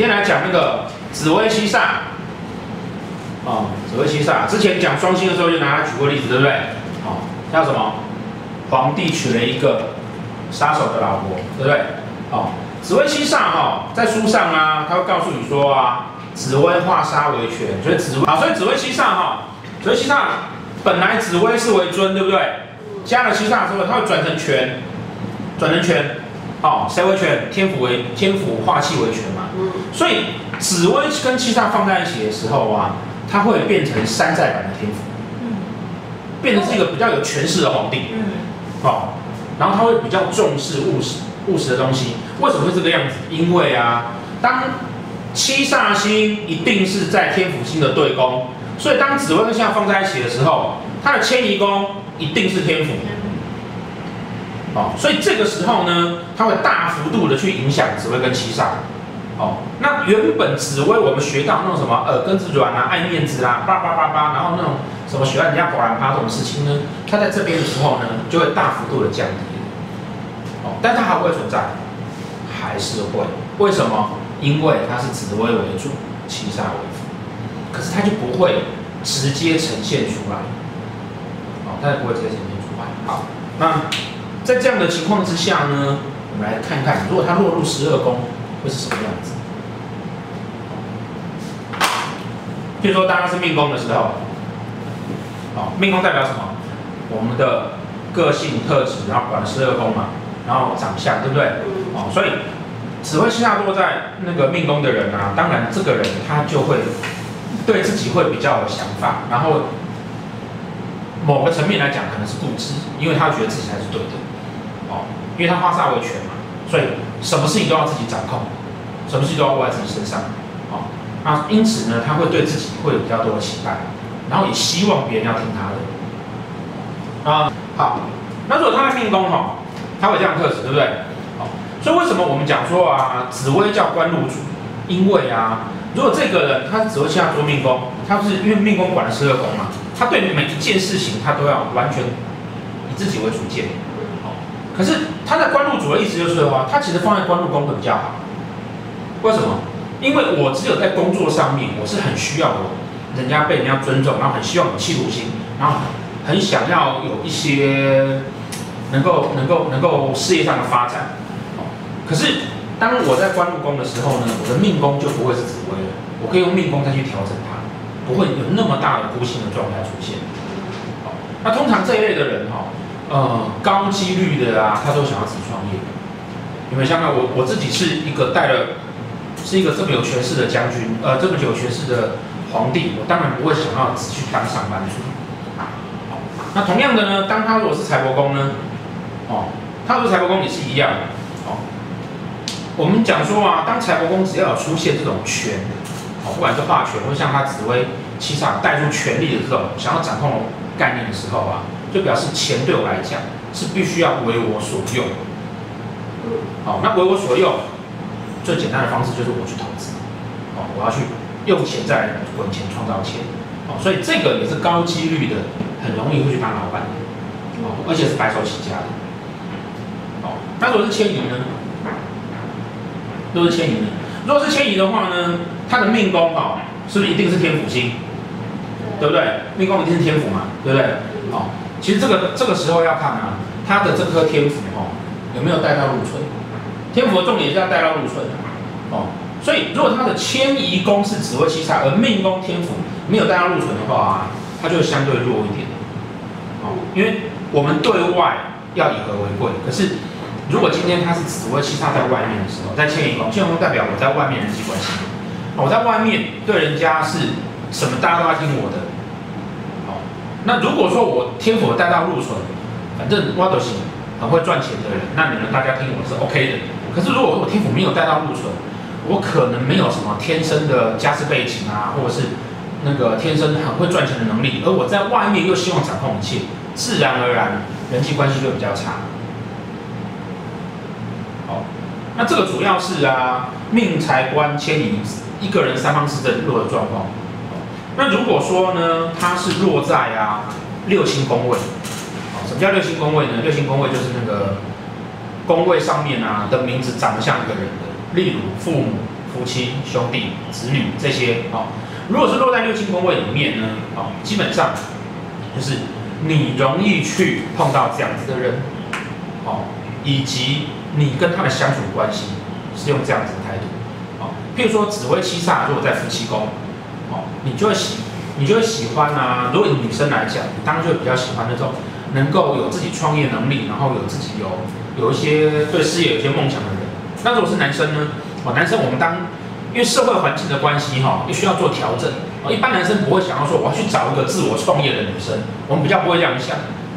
今天来讲那个紫微西煞。哦，紫微西煞，之前讲双星的时候就拿它举过例子，对不对？哦，叫什么？皇帝娶了一个杀手的老婆，对不对？哦，紫微西煞哈，在书上啊，他会告诉你说啊，紫微化杀为权，所以紫微啊，所以紫微西煞哈，紫微西煞本来紫微是为尊，对不对？加了西煞之后，它会转成权，转成权，哦，谁为权？天府为天府化气为权嘛。所以紫薇跟七煞放在一起的时候啊。它会变成山寨版的天府，嗯，变成是一个比较有权势的皇帝，嗯，好，然后他会比较重视务实务实的东西。为什么会这个样子？因为啊，当七煞星一定是在天府星的对宫，所以当紫薇跟七煞放在一起的时候，它的迁移宫一定是天府，哦，所以这个时候呢，它会大幅度的去影响紫薇跟七煞。哦，那原本紫微我们学到那种什么耳根子软啊、爱面子啊、叭叭叭叭，然后那种什么喜欢人家果然趴这种事情呢，它在这边的时候呢，就会大幅度的降低。哦，但它还会存在，还是会。为什么？因为它是紫薇为主，七煞为辅，可是它就不会直接呈现出来。哦，它就不会直接呈现出来。好，那在这样的情况之下呢，我们来看看，如果它落入十二宫。会是什么样子？譬如说，当它是命宫的时候，哦，命宫代表什么？我们的个性特质，然后管十二宫嘛，然后长相，对不对？哦，所以紫微七煞落在那个命宫的人啊，当然这个人他就会对自己会比较有想法，然后某个层面来讲可能是固执，因为他觉得自己才是对的，哦，因为他化煞为权嘛，所以。什么事情都要自己掌控，什么事情都要握在自己身上，那因此呢，他会对自己会有比较多的期待，然后也希望别人要听他的，啊，好，那如果他的命宫哈，他会这样特质，对不对？好，所以为什么我们讲说啊，紫薇叫官禄主？因为啊，如果这个人他是紫微七煞做命宫，他是因为命宫管了十二宫嘛，他对每一件事情他都要完全以自己为主见。可是他在官禄主的意思就是的话，他其实放在官禄宫会比较好。为什么？因为我只有在工作上面，我是很需要我人家被人家尊重，然后很希望有企图心，然后很想要有一些能够能够能够事业上的发展。可是当我在官禄宫的时候呢，我的命宫就不会是紫微了，我可以用命宫再去调整它，不会有那么大的孤星的状态出现。那通常这一类的人哈。呃，高几率的啊，他都想要自己创业。有没有想我我自己是一个带了，是一个这么有权势的将军，呃，这么有权势的皇帝，我当然不会想要只去当上班族。那同样的呢，当他如果是财帛宫呢，哦，他如果财帛宫也是一样的。哦，我们讲说啊，当财帛宫只要有出现这种权，哦，不管是化权，或像他紫微七煞带入权力的这种想要掌控概念的时候啊。就表示钱对我来讲是必须要为我所用，好，那为我所用，最简单的方式就是我去投资，哦，我要去用钱再来滚钱创造钱，哦，所以这个也是高几率的，很容易会去当老板，哦，而且是白手起家的，哦，那如果是迁移呢？如果是迁移呢？如果是迁移的话呢，他的命宫哈，是不是一定是天府星？对不对？命宫一定是天府嘛，对不对？哦。其实这个这个时候要看啊，他的这颗天府哦，有没有带到禄存？天府的重点是要带到禄存哦。所以如果他的迁移宫是紫微七煞，而命宫天府没有带到禄存的话啊，他就相对弱一点。哦，因为我们对外要以和为贵，可是如果今天他是紫微七煞在外面的时候，在迁移宫，迁移宫代表我在外面人际关系，我在外面对人家是什么，大家都要听我的。哦那如果说我天府带到禄存，反正我都行很会赚钱的人，那你们大家听我是 OK 的。可是如果我天府没有带到禄存，我可能没有什么天生的家世背景啊，或者是那个天生很会赚钱的能力，而我在外面又希望掌控一切，自然而然人际关系就比较差。好，那这个主要是啊命财官迁移一个人三方四正弱的状况。那如果说呢，他是落在啊六星宫位，什么叫六星宫位呢？六星宫位就是那个宫位上面啊的名字长得像一个人的，例如父母、夫妻、兄弟、子女这些哦。如果是落在六星宫位里面呢，哦，基本上就是你容易去碰到这样子的人，哦，以及你跟他的相处关系是用这样子的态度，哦，譬如说紫微七煞如果在夫妻宫，哦，你就会喜，你就会喜欢啊。如果以女生来讲，你当然就会比较喜欢那种能够有自己创业能力，然后有自己有有一些对事业有一些梦想的人。那如果是男生呢？哦，男生我们当因为社会环境的关系哈，也需要做调整。哦，一般男生不会想要说我要去找一个自我创业的女生，我们比较不会这样想。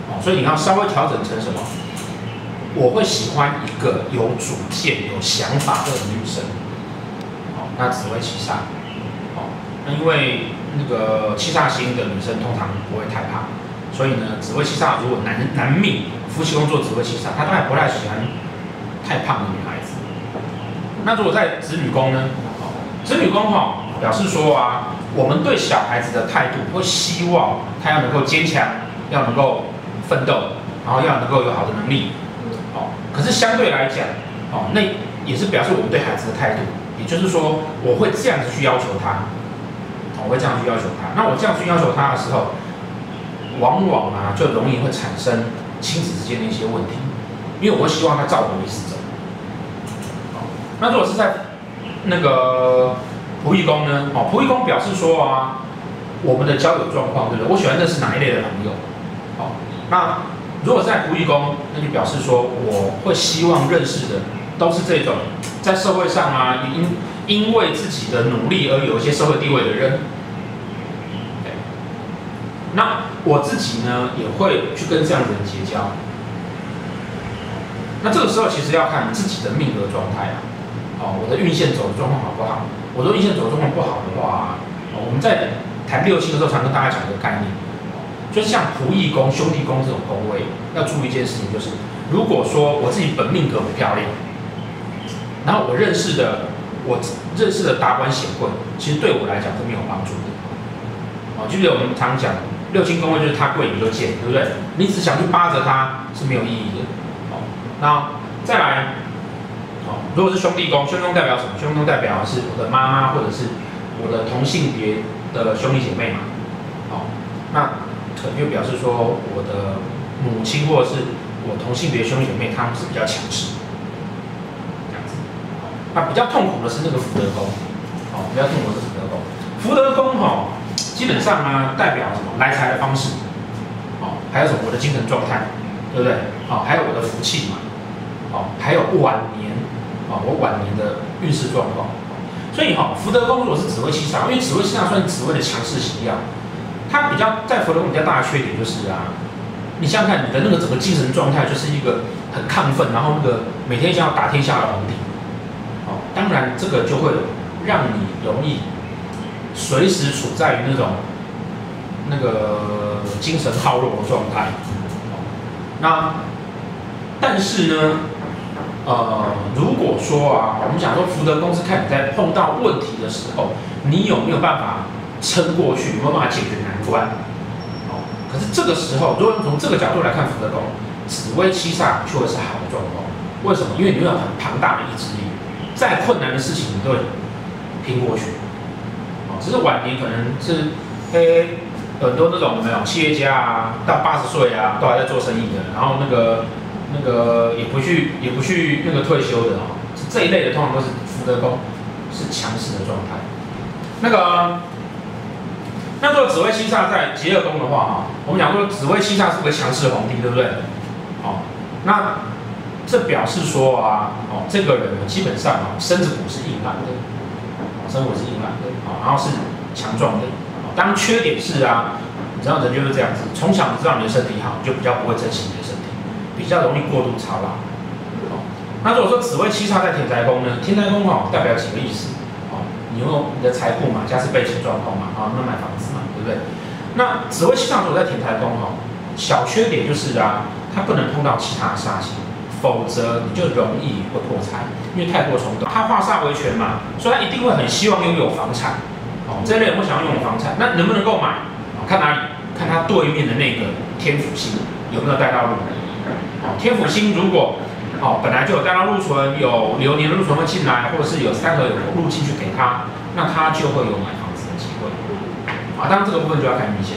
哦，所以你要稍微调整成什么？我会喜欢一个有主见、有想法的女生。哦，那紫微七煞。哦，那因为那个七煞星的女生通常不会太胖，所以呢，紫微七煞如果男男命夫妻宫做紫微七煞，他当然不太喜欢太胖的女孩子。那如果在子女宫呢？子女宫哈，表示说啊，我们对小孩子的态度会希望他要能够坚强，要能够奋斗，然后要能够有好的能力。哦，可是相对来讲，哦，那也是表示我们对孩子的态度，也就是说，我会这样子去要求他，我会这样去要求他。那我这样去要求他的时候，往往啊，就容易会产生亲子之间的一些问题，因为我希望他照我意思走。那如果是在那个仆役宫呢？哦，仆役宫表示说啊，我们的交友状况，对不对？我喜欢认识哪一类的朋友？哦，那如果在仆役宫，那就表示说我会希望认识的都是这种在社会上啊，因因为自己的努力而有一些社会地位的人。那我自己呢，也会去跟这样的人结交。那这个时候其实要看自己的命格状态啊。哦，我的运线走的状况好不好？我的运线走的状况不好的话，我们在谈六星的时候，常跟大家讲一个概念，就是像仆役宫、兄弟宫这种宫位，要注意一件事情，就是如果说我自己本命格不漂亮，然后我认识的我认识的达官显贵，其实对我来讲是没有帮助的。哦，记不记得我们常讲六亲宫位就是他贵你就贱，对不对？你只想去扒着他是没有意义的。哦，那再来。如果是兄弟宫，兄弟宫代表什么？兄弟宫代表是我的妈妈或者是我的同性别的兄弟姐妹嘛。好，那可能就表示说我的母亲或者是我同性别兄弟姐妹，他们是比较强势，这样子。那比较痛苦的是那个福德宫，哦，比较痛苦的是福德宫。福德宫哈，基本上呢代表什么？来财的方式，哦，还有什么？我的精神状态，对不对？哦，还有我的福气嘛，哦，还有晚年。啊，我晚年的运势状况，所以哈，福德宫如果是紫微七煞，因为紫微七煞算紫微的强势型曜，它比较在福德宫比较大的缺点就是啊，你想想看，你的那个整个精神状态就是一个很亢奋，然后那个每天想要打天下的皇帝，哦，当然这个就会让你容易随时处在于那种那个精神耗弱的状态，那但是呢？呃，如果说啊，我们讲说福德宫是看你在碰到问题的时候，你有没有办法撑过去，有没有办法解决难关？哦，可是这个时候，如果从这个角度来看福德宫，紫微七煞就会是好的状况。为什么？因为你有很庞大的意志力，再困难的事情你都会拼过去。只是晚年可能是，诶，很多那种没有企业家啊，到八十岁啊，都还在做生意的，然后那个。那个也不去也不去那个退休的哦，这一类的通常都是福德宫是强势的状态。那个，那如果紫微七煞在疾厄宫的话哈，我们讲说紫微七煞是个强势的皇帝，对不对？哦，那这表示说啊，哦，这个人基本上啊身子骨是硬朗的，身子骨是硬朗的啊，然后是强壮的。当缺点是啊，你知道人就是这样子，从小你知道你的身体好，就比较不会珍惜你的身体。比较容易过度操劳，哦，那如果说紫微七煞在田宅宫呢？田宅宫哦，代表几个意思？哦，你有你的财富嘛，家是背景状况嘛，啊，那买房子嘛，对不对？那紫微七煞如果在田宅宫哈，小缺点就是啊，它不能碰到其他煞星，否则你就容易会破财，因为太过冲动。他化煞为权嘛，所以他一定会很希望拥有房产，哦，这类人会想要拥有房产，那能不能够买？看哪里？看他对面的那个天府星有没有带到路。天府星如果哦，本来就有带到禄存，有流年的禄存会进来，或者是有三合有禄进去给他，那他就会有买房子的机会。啊，当然这个部分就要看运线。